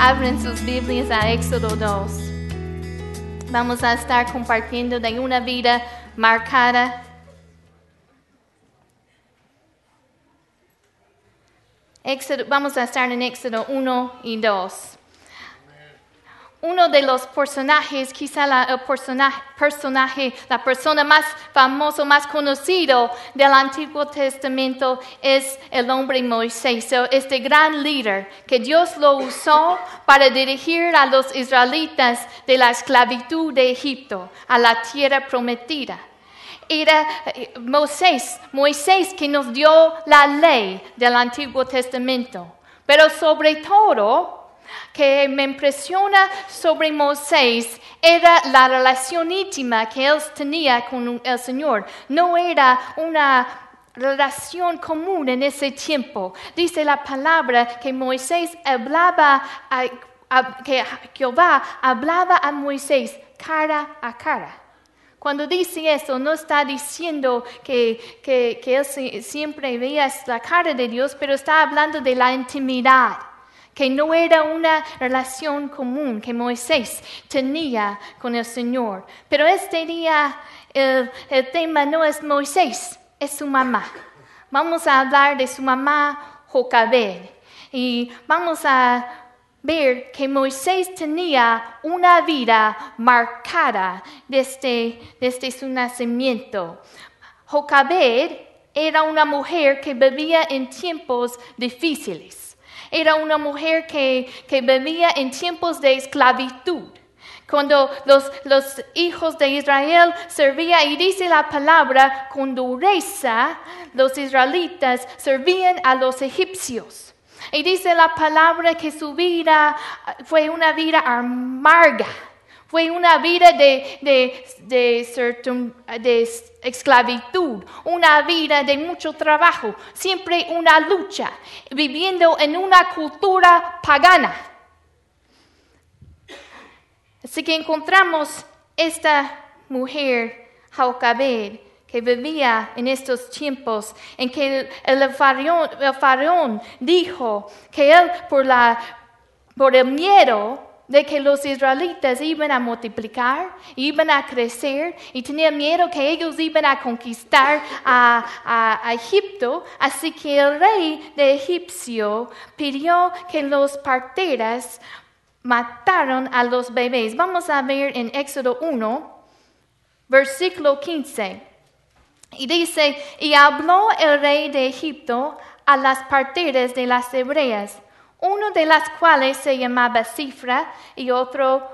abren sus Biblias a Éxodo 2. Vamos a estar compartiendo de una vida marcada. Éxodo, vamos a estar en Éxodo 1 y 2 uno de los personajes, quizá la, el personaje, personaje, la persona más famoso, más conocido del Antiguo Testamento es el hombre Moisés, este gran líder que Dios lo usó para dirigir a los israelitas de la esclavitud de Egipto a la tierra prometida. Era eh, Moisés, Moisés que nos dio la ley del Antiguo Testamento, pero sobre todo que me impresiona sobre Moisés era la relación íntima que él tenía con el Señor. No era una relación común en ese tiempo. Dice la palabra que Moisés hablaba, que Jehová hablaba a Moisés cara a cara. Cuando dice eso, no está diciendo que, que, él siempre veía la cara de Dios, pero está hablando de la intimidad que no era una relación común que Moisés tenía con el Señor. Pero este día el, tema no es Moisés, es su mamá. Vamos a hablar de su mamá Jocabed y vamos a ver que Moisés tenía una vida marcada desde, desde su nacimiento. Jocabed era una mujer que vivía en tiempos difíciles. Era una mujer que, vivía en tiempos de esclavitud. Cuando los, los, hijos de Israel servían, y dice la palabra, con dureza, los israelitas servían a los egipcios. Y dice la palabra que su vida fue una vida amarga fue una vida de, de, esclavitud, una vida de mucho trabajo, siempre una lucha, viviendo en una cultura pagana. Así que encontramos esta mujer, Jaucabed, que vivía en estos tiempos en que el, faraón, dijo que él por, la, por el miedo de que los israelitas iban a multiplicar, iban a crecer y tenía miedo que ellos iban a conquistar a, Egipto. Así que el rey de Egipcio pidió que los parteras mataron a los bebés. Vamos a ver en Éxodo 1, versículo 15. Y dice, y habló el rey de Egipto a las parteras de las hebreas uno de las cuales se llamaba Cifra y otro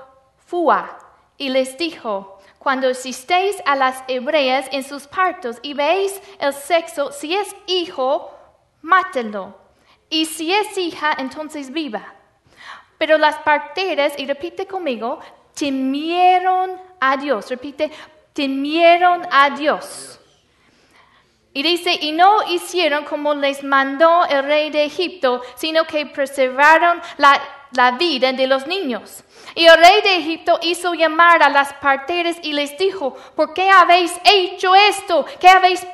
Fua, y les dijo, cuando asistéis a las hebreas en sus partos y veis el sexo, si es hijo, mátenlo, y si es hija, entonces viva. Pero las parteras, y repite conmigo, temieron a Dios, repite, temieron a Dios. Y dice, y no hicieron como les mandó el rey de Egipto, sino que preservaron la, vida de los niños. Y el rey de Egipto hizo llamar a las parteras y les dijo, ¿por qué habéis hecho esto? ¿Qué habéis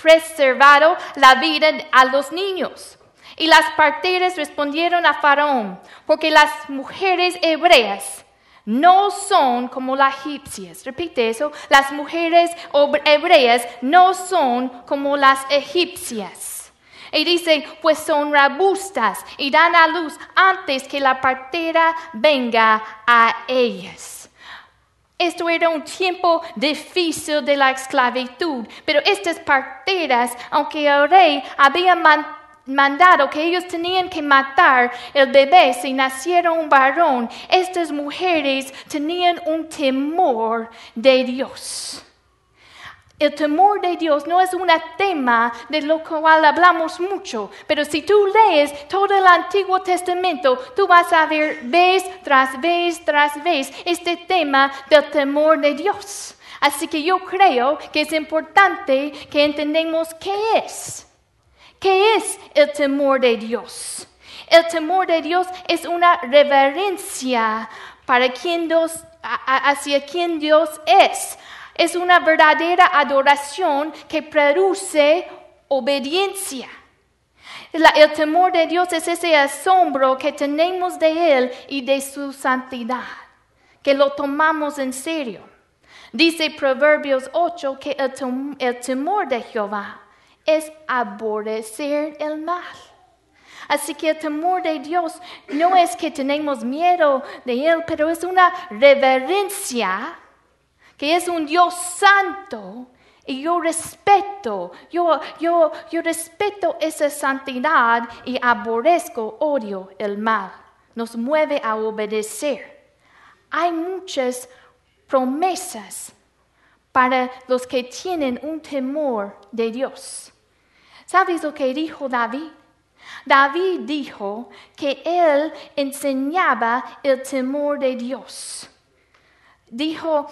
preservado la vida a los niños? Y las parteras respondieron a Faraón, porque las mujeres hebreas no son como las egipcias. Repite eso. Las mujeres hebreas no son como las egipcias. Y dice, pues son robustas y dan a luz antes que la partera venga a ellas. Esto era un tiempo difícil de la esclavitud, pero estas parteras, aunque el rey había mantenido mandado que ellos tenían que matar el bebé si naciera un varón, estas mujeres tenían un temor de Dios. El temor de Dios no es un tema de lo cual hablamos mucho, pero si tú lees todo el Antiguo Testamento, tú vas a ver vez tras vez tras vez este tema del temor de Dios. Así que yo creo que es importante que entendamos qué es ¿Qué es el temor de Dios? El temor de Dios es una reverencia para quien Dios, hacia quien Dios es. Es una verdadera adoración que produce obediencia. El temor de Dios es ese asombro que tenemos de Él y de su santidad, que lo tomamos en serio. Dice Proverbios 8 que el temor de Jehová es aborrecer el mal. Así que el temor de Dios no es que tenemos miedo de Él, pero es una reverencia, que es un Dios santo. Y yo respeto, yo, yo, yo respeto esa santidad y aborrezco, odio el mal. Nos mueve a obedecer. Hay muchas promesas para los que tienen un temor de Dios. ¿Sabes lo que dijo David? David dijo que él enseñaba el temor de Dios. Dijo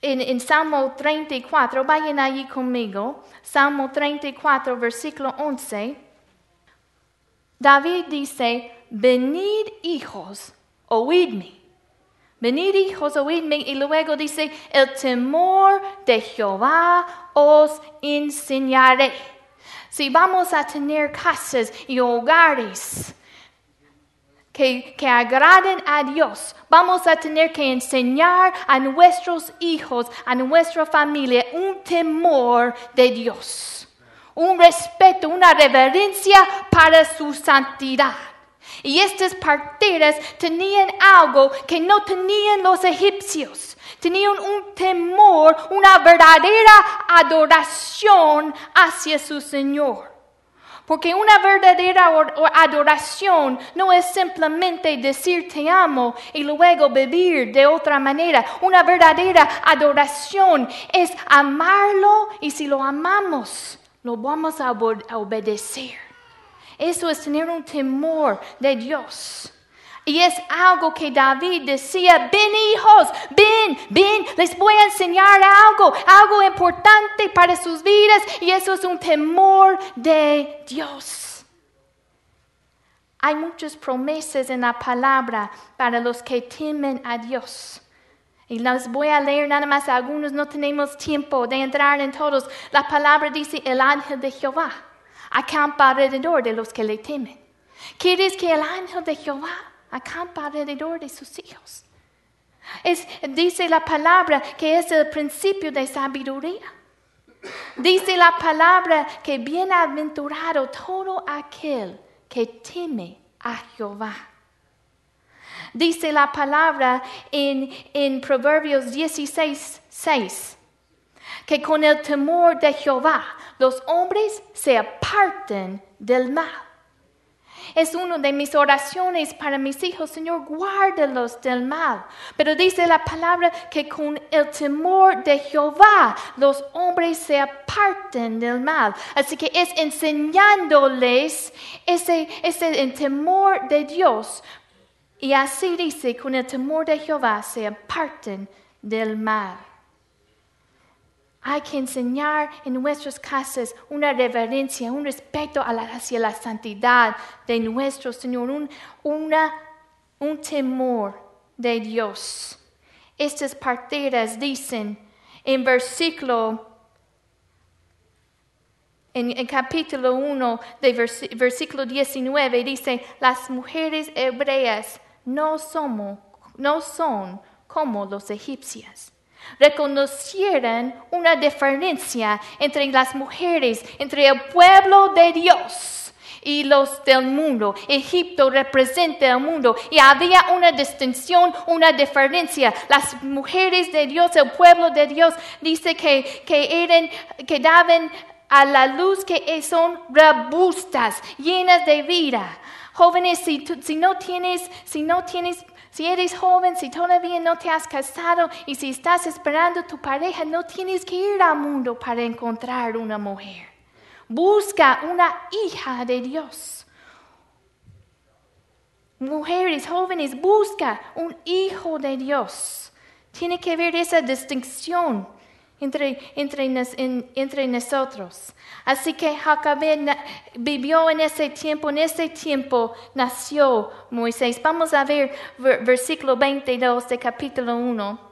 en, en Salmo 34, vayan allí conmigo, Salmo 34, versículo 11. David dice, venid hijos, oídme. Venid hijos, oídme. Y luego dice, el temor de Jehová os enseñaré. Si vamos a tener casas y hogares que, que agraden a Dios, vamos a tener que enseñar a nuestros hijos, a nuestra familia, un temor de Dios, un respeto, una reverencia para su santidad. Y estas parteras tenían algo que no tenían los egipcios. Tenían un temor, una verdadera adoración hacia su Señor. Porque una verdadera or- or- adoración no es simplemente decir te amo y luego vivir de otra manera. Una verdadera adoración es amarlo y si lo amamos, lo vamos a obedecer. Eso es tener un temor de Dios. Y es algo que David decía, ven hijos, ven, ven, les voy a enseñar algo, algo importante para sus vidas. Y eso es un temor de Dios. Hay muchas promesas en la palabra para los que temen a Dios. Y las voy a leer nada más algunos, no tenemos tiempo de entrar en todos. La palabra dice, el ángel de Jehová acampa alrededor de los que le temen. ¿Quieres que el ángel de Jehová acampa alrededor de sus hijos? Es- dice la palabra que es el principio de sabiduría. Dice la palabra que bienaventurado todo aquel que teme a Jehová. Dice la palabra en, en Proverbios 16, 6, que con el temor de Jehová los hombres se aparten del mal. Es una de mis oraciones para mis hijos, Señor, guárdalos del mal. Pero dice la palabra que con el temor de Jehová los hombres se aparten del mal. Así que es enseñándoles ese, ese el temor de Dios. Y así dice, con el temor de Jehová se aparten del mal. Hay que enseñar en nuestras casas una reverencia, un respeto hacia la santidad de nuestro Señor, un, una- un temor de Dios. Estas parteras dicen en versículo, en, capítulo 1 de versículo 19, dice, las mujeres hebreas no, somos, no son como los egipcias reconocieran una diferencia entre las mujeres, entre el pueblo de Dios y los del mundo. Egipto representa el mundo y había una distinción, una diferencia. Las mujeres de Dios, el pueblo de Dios, dice que, que, eran, que daban a la luz que son robustas, llenas de vida. Jóvenes, si, no tienes, si no tienes si eres joven, si todavía no te has casado y si estás esperando tu pareja, no tienes que ir al mundo para encontrar una mujer. Busca una hija de Dios. Mujeres jóvenes, busca un hijo de Dios. Tiene que ver esa distinción entre, entre, entre nosotros. Así que na- vivió en ese tiempo, en ese tiempo nació Moisés. Vamos a ver- versículo 22 de capítulo 1.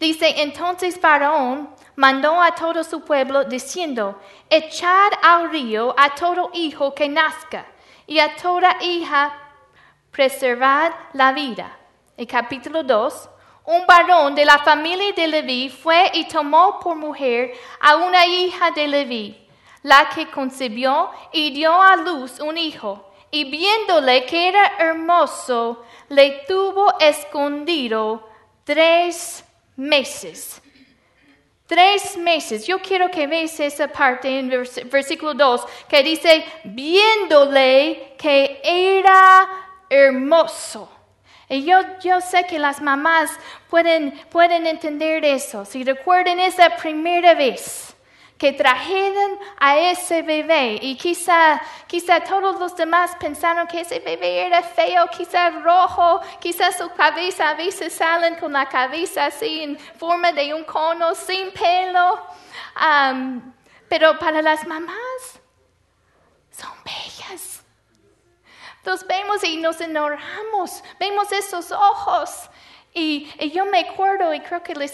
Dice, entonces Faraón mandó a todo su pueblo diciendo, echad al río a todo hijo que nazca y a toda hija preservad la vida. El capítulo 2, un varón de la familia de Leví fue y tomó por mujer a una hija de Leví, la que concibió y dio a luz un hijo, y viéndole que era hermoso, le tuvo escondido tres meses. Tres meses. Yo quiero que veas esa parte en versículo 2 que dice, viéndole que era hermoso. Y yo, yo sé que las mamás pueden, pueden entender eso. Si recuerden esa primera vez que trajeron a ese bebé y quizá, quizá todos los demás pensaron que ese bebé era feo, quizá rojo, quizá su cabeza a veces salen con la cabeza así en forma de un cono, sin pelo. pero para las mamás son bellas. Los vemos y nos enamoramos, vemos esos ojos. Y, y yo me acuerdo y creo que les